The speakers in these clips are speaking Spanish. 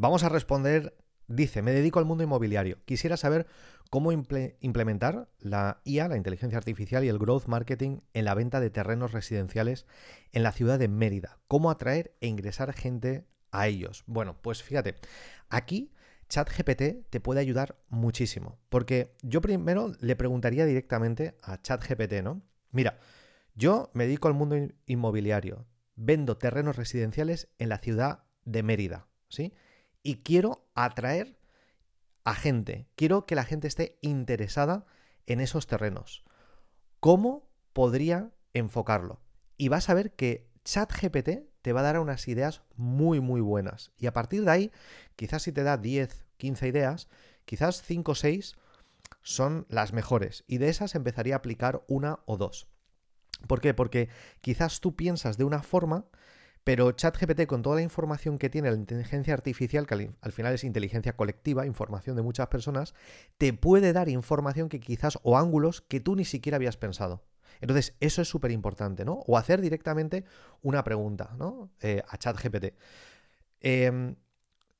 vamos a responder. Dice, me dedico al mundo inmobiliario. Quisiera saber cómo implementar la IA, la inteligencia artificial y el growth marketing en la venta de terrenos residenciales en la ciudad de Mérida. Cómo atraer e ingresar gente a ellos. Bueno, pues fíjate, aquí ChatGPT te puede ayudar muchísimo. Porque yo primero le preguntaría directamente a ChatGPT, ¿no? Mira, yo me dedico al mundo inmobiliario, vendo terrenos residenciales en la ciudad de Mérida, ¿sí? Y quiero atraer a gente, quiero que la gente esté interesada en esos terrenos. ¿Cómo podría enfocarlo? Y vas a ver que ChatGPT te va a dar unas ideas muy, muy buenas. Y a partir de ahí, quizás si te da 10, 15 ideas, quizás 5 o 6 son las mejores. Y de esas empezaría a aplicar una o dos. ¿Por qué? Porque quizás tú piensas de una forma, pero ChatGPT con toda la información que tiene la inteligencia artificial, que al, final es inteligencia colectiva, información de muchas personas, te puede dar información que quizás o ángulos que tú ni siquiera habías pensado. Entonces, eso es súper importante, ¿no? O hacer directamente una pregunta, ¿no? Eh, a ChatGPT. Em,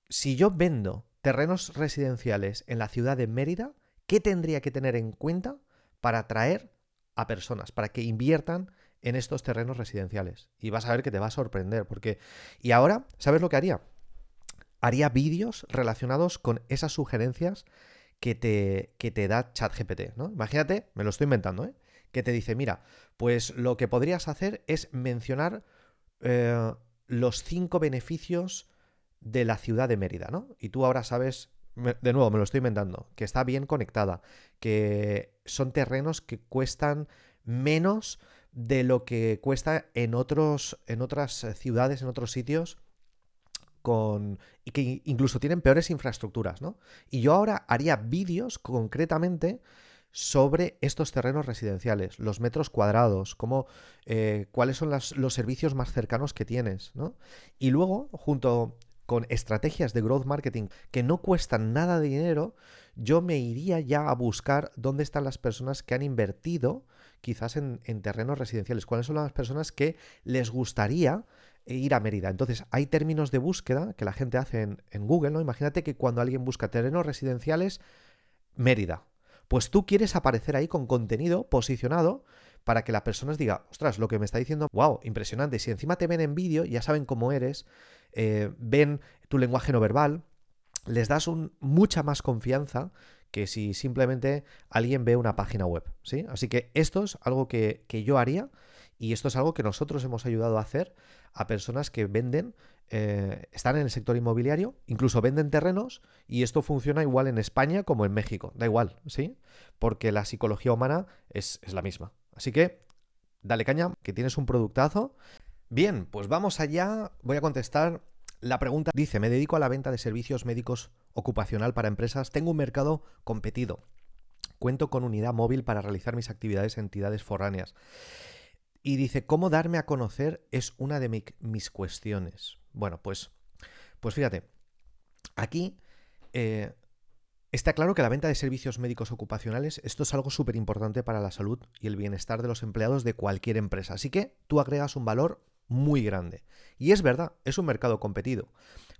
si yo vendo terrenos residenciales en la ciudad de Mérida, ¿qué tendría que tener en cuenta para atraer a personas, para que inviertan en estos terrenos residenciales? Y vas a ver que te va a sorprender, porque... Y ahora, ¿sabes lo que haría? Haría vídeos relacionados con esas sugerencias que te, que te da ChatGPT, ¿no? Imagínate, me lo estoy inventando, ¿eh? que te dice, mira, pues lo que podrías hacer es mencionar eh, los cinco beneficios de la ciudad de Mérida, ¿no? Y tú ahora sabes, de nuevo, me lo estoy inventando, que está bien conectada, que son terrenos que cuestan menos de lo que cuesta en, otros, en otras ciudades, en otros sitios, con, y que incluso tienen peores infraestructuras, ¿no? Y yo ahora haría vídeos concretamente sobre estos terrenos residenciales, los metros cuadrados, cómo, eh, cuáles son los servicios más cercanos que tienes, ¿no? Y luego, junto con estrategias de growth marketing que no cuestan nada de dinero, yo me iría ya a buscar dónde están las personas que han invertido quizás en, terrenos residenciales, cuáles son las personas que les gustaría ir a Mérida. Entonces, hay términos de búsqueda que la gente hace en, Google, ¿no? Imagínate que cuando alguien busca terrenos residenciales, Mérida, pues tú quieres aparecer ahí con contenido posicionado para que las personas digan, ostras, lo que me está diciendo, wow, impresionante. Si encima te ven en vídeo, ya saben cómo eres, eh, ven tu lenguaje no verbal, les das mucha más confianza que si simplemente alguien ve una página web, ¿sí? Así que esto es algo que, que yo haría y esto es algo que nosotros hemos ayudado a hacer a personas que venden, eh, están en el sector inmobiliario, incluso venden terrenos, y esto funciona igual en España como en México. Da igual, ¿sí? Porque la psicología humana es, es la misma. Así que, dale caña, que tienes un productazo. Bien, pues vamos allá. Voy a contestar la pregunta. Dice, me dedico a la venta de servicios médicos ocupacional para empresas. Tengo un mercado competido. Cuento con unidad móvil para realizar mis actividades en entidades foráneas. Y dice, ¿cómo darme a conocer es una de mis cuestiones? Bueno, pues, pues fíjate, aquí eh, está claro que la venta de servicios médicos ocupacionales, esto es algo súper importante para la salud y el bienestar de los empleados de cualquier empresa. Así que tú agregas un valor muy grande. Y es verdad, es un mercado competido.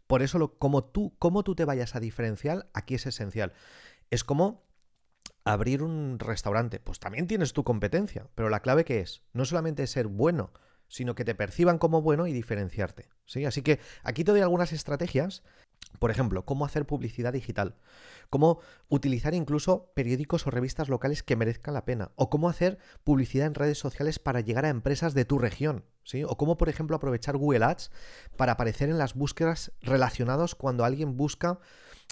Por eso, lo, como tú, cómo tú te vayas a diferenciar, aquí es esencial. Es como abrir un restaurante, pues también tienes tu competencia, pero la clave que es, no solamente ser bueno, sino que te perciban como bueno y diferenciarte. ¿sí? Así que aquí te doy algunas estrategias, por ejemplo, cómo hacer publicidad digital, cómo utilizar incluso periódicos o revistas locales que merezcan la pena, o cómo hacer publicidad en redes sociales para llegar a empresas de tu región, ¿sí? o cómo, por ejemplo, aprovechar Google Ads para aparecer en las búsquedas relacionadas cuando alguien busca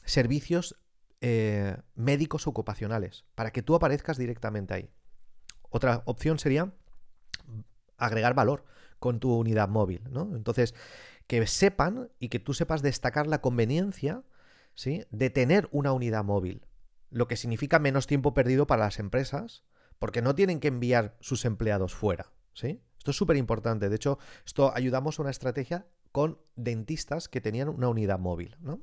servicios eh, médicos ocupacionales, para que tú aparezcas directamente ahí. Otra opción sería agregar valor con tu unidad móvil, ¿no? Entonces, que sepan y que tú sepas destacar la conveniencia, ¿sí? De tener una unidad móvil, lo que significa menos tiempo perdido para las empresas, porque no tienen que enviar sus empleados fuera, ¿sí? Esto es súper importante. De hecho, esto ayudamos a una estrategia con dentistas que tenían una unidad móvil, ¿no?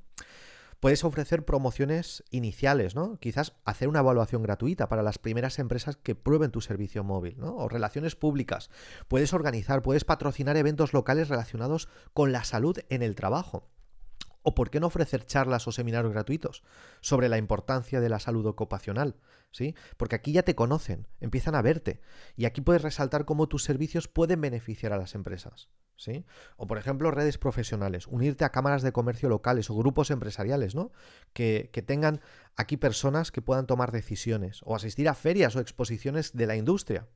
Puedes ofrecer promociones iniciales, ¿no? Quizás hacer una evaluación gratuita para las primeras empresas que prueben tu servicio móvil, ¿no? O relaciones públicas. Puedes organizar, puedes patrocinar eventos locales relacionados con la salud en el trabajo. ¿O por qué no ofrecer charlas o seminarios gratuitos sobre la importancia de la salud ocupacional? ¿Sí? Porque aquí ya te conocen, empiezan a verte y aquí puedes resaltar cómo tus servicios pueden beneficiar a las empresas. ¿Sí? O por ejemplo, redes profesionales, unirte a cámaras de comercio locales o grupos empresariales, ¿no? Que, que, tengan aquí personas que puedan tomar decisiones, o asistir a ferias o exposiciones de la industria.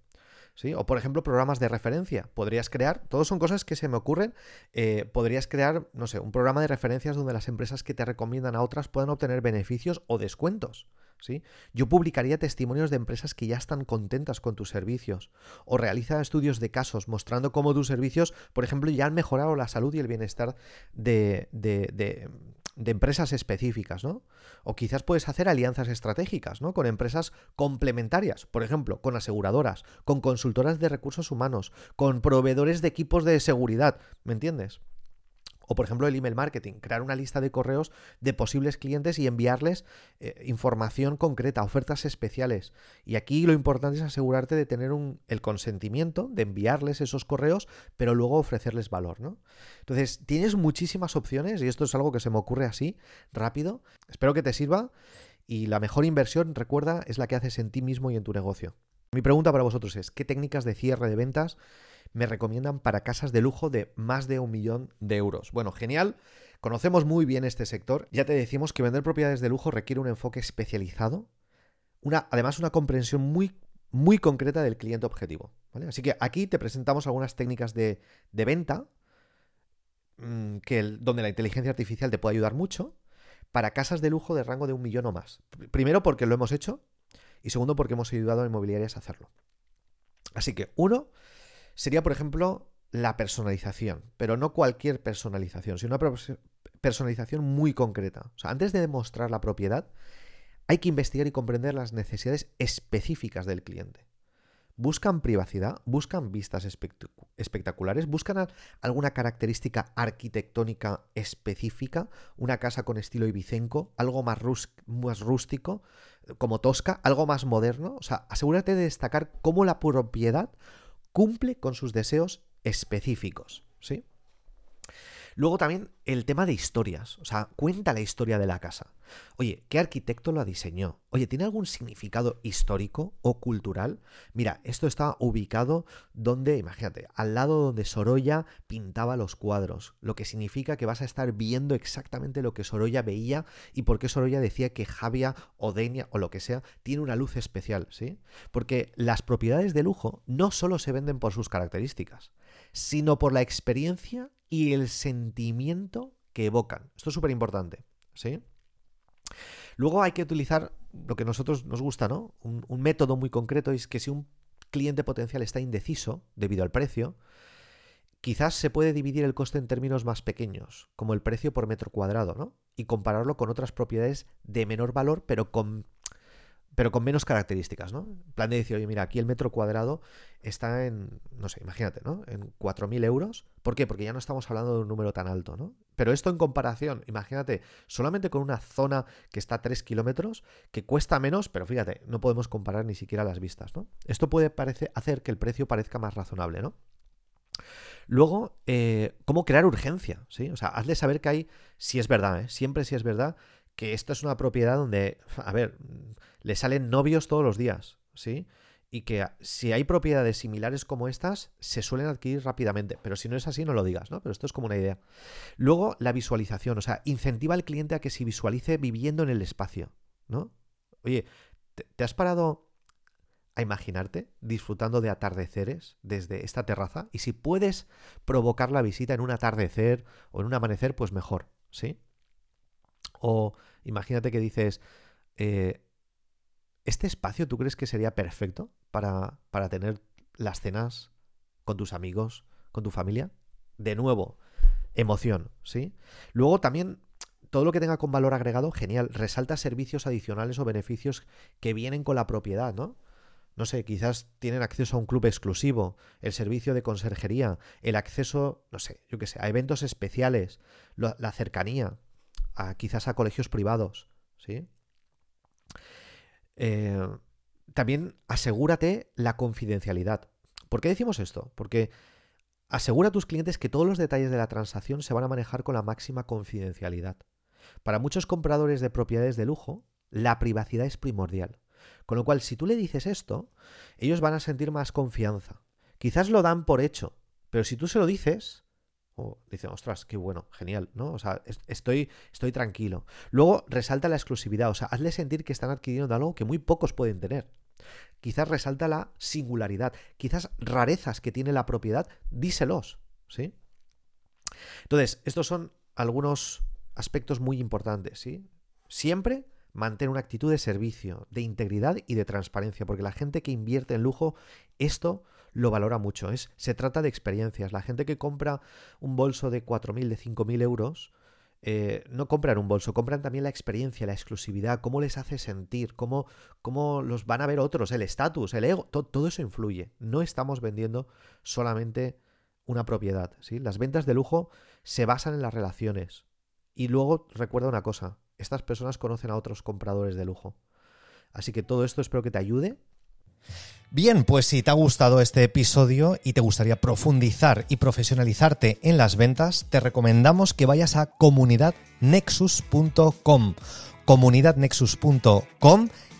O por ejemplo, programas de referencia. Podrías crear, todos son cosas que se me ocurren, eh, podrías crear, no sé, un programa de referencias donde las empresas que te recomiendan a otras puedan obtener beneficios o descuentos. ¿Sí? Yo publicaría testimonios de empresas que ya están contentas con tus servicios o realiza estudios de casos mostrando cómo tus servicios, por ejemplo, ya han mejorado la salud y el bienestar de, empresas específicas, ¿no? O quizás puedes hacer alianzas estratégicas, ¿no? Con empresas complementarias, por ejemplo, con aseguradoras, con consultoras de recursos humanos, con proveedores de equipos de seguridad, ¿me entiendes? O por ejemplo el email marketing, crear una lista de correos de posibles clientes y enviarles eh, información concreta, ofertas especiales. Y aquí lo importante es asegurarte de tener el consentimiento de enviarles esos correos, pero luego ofrecerles valor. ¿no? Entonces, tienes muchísimas opciones y esto es algo que se me ocurre así, rápido. Espero que te sirva y la mejor inversión, recuerda, es la que haces en ti mismo y en tu negocio. Mi pregunta para vosotros es, ¿qué técnicas de cierre de ventas me recomiendan para casas de lujo de más de un millón de euros. Bueno, genial. Conocemos muy bien este sector. Ya te decimos que vender propiedades de lujo requiere un enfoque especializado, además una comprensión muy, muy concreta del cliente objetivo. Así que aquí te presentamos algunas técnicas de, venta mm, que donde la inteligencia artificial te puede ayudar mucho para casas de lujo de rango de un millón o más. Primero porque lo hemos hecho y segundo porque hemos ayudado a inmobiliarias a hacerlo. Así que uno, sería, por ejemplo, la personalización, pero no cualquier personalización, sino una personalización muy concreta. O sea, antes de demostrar la propiedad, hay que investigar y comprender las necesidades específicas del cliente. Buscan privacidad, buscan vistas espectaculares, buscan alguna característica arquitectónica específica, una casa con estilo ibicenco, algo más, más rústico, como tosca, algo más moderno. O sea, asegúrate de destacar cómo la propiedad cumple con sus deseos específicos, ¿sí? Luego también el tema de historias, o sea, cuenta la historia de la casa. Oye, ¿qué arquitecto la diseñó? Oye, ¿tiene algún significado histórico o cultural? Mira, esto está ubicado donde, imagínate, al lado donde Sorolla pintaba los cuadros, lo que significa que vas a estar viendo exactamente lo que Sorolla veía y por qué Sorolla decía que Javia o Denia o lo que sea tiene una luz especial, ¿sí? Porque las propiedades de lujo no solo se venden por sus características, sino por la experiencia y el sentimiento que evocan. Esto es súper importante, ¿sí? Luego hay que utilizar lo que a nosotros nos gusta, ¿no? Un, método muy concreto es que si un cliente potencial está indeciso debido al precio, quizás se puede dividir el coste en términos más pequeños, como el precio por metro cuadrado, ¿no? Y compararlo con otras propiedades de menor valor, pero con pero con menos características, ¿no? En plan de decir, oye, mira, aquí el metro cuadrado está en, no sé, imagínate, ¿no? En 4.000 euros. ¿Por qué? Porque ya no estamos hablando de un número tan alto, ¿no? Pero esto en comparación, imagínate, solamente con una zona que está a 3 kilómetros, que cuesta menos, pero fíjate, no podemos comparar ni siquiera las vistas, ¿no? Esto puede hacer que el precio parezca más razonable, ¿no? Luego, eh, ¿cómo crear urgencia? ¿sí? O sea, hazle saber que hay, si es verdad, ¿eh? siempre si es verdad, que esto es una propiedad donde, a ver, le salen novios todos los días, ¿sí? Y que si hay propiedades similares como estas, se suelen adquirir rápidamente. Pero si no es así, no lo digas, ¿no? Pero esto es como una idea. Luego, la visualización, o sea, incentiva al cliente a que se visualice viviendo en el espacio, ¿no? Oye, ¿te, has parado a imaginarte disfrutando de atardeceres desde esta terraza? Y si puedes provocar la visita en un atardecer o en un amanecer, pues mejor, ¿sí? O imagínate que dices, eh, ¿este espacio tú crees que sería perfecto para, para tener las cenas con tus amigos, con tu familia? De nuevo, emoción, ¿sí? Luego también todo lo que tenga con valor agregado, genial. Resalta servicios adicionales o beneficios que vienen con la propiedad, ¿no? No sé, quizás tienen acceso a un club exclusivo, el servicio de conserjería, el acceso, no sé, yo qué sé, a eventos especiales, la cercanía, quizás a colegios privados, ¿sí? Eh, también asegúrate la confidencialidad. ¿Por qué decimos esto? Porque Asegura a tus clientes que todos los detalles de la transacción se van a manejar con la máxima confidencialidad. Para muchos compradores de propiedades de lujo, la privacidad es primordial. Con lo cual, si tú le dices esto, ellos van a sentir más confianza. Quizás lo dan por hecho, pero si tú se lo dices, dicen, ostras, qué bueno, genial, ¿no? O sea, estoy, estoy tranquilo. Luego resalta la exclusividad, o sea, hazle sentir que están adquiriendo algo que muy pocos pueden tener. Quizás resalta la singularidad, quizás rarezas que tiene la propiedad, díselos, ¿sí? Entonces, estos son algunos aspectos muy importantes, ¿sí? Siempre mantén una actitud de servicio, de integridad y de transparencia, porque la gente que invierte en lujo, esto lo valora mucho. Es, se trata de experiencias. La gente que compra un bolso de 4.000, de 5.000 euros, eh, no compran un bolso, compran también la experiencia, la exclusividad, cómo les hace sentir, cómo, cómo los van a ver otros, el estatus, el ego, todo eso influye. No estamos vendiendo solamente una propiedad. ¿sí? Las ventas de lujo se basan en las relaciones. Y luego recuerda una cosa, estas personas conocen a otros compradores de lujo. Así que todo esto espero que te ayude. Bien, pues si te ha gustado este episodio y te gustaría profundizar y profesionalizarte en las ventas, te recomendamos que vayas a comunidadnexus.com, comunidadnexus.com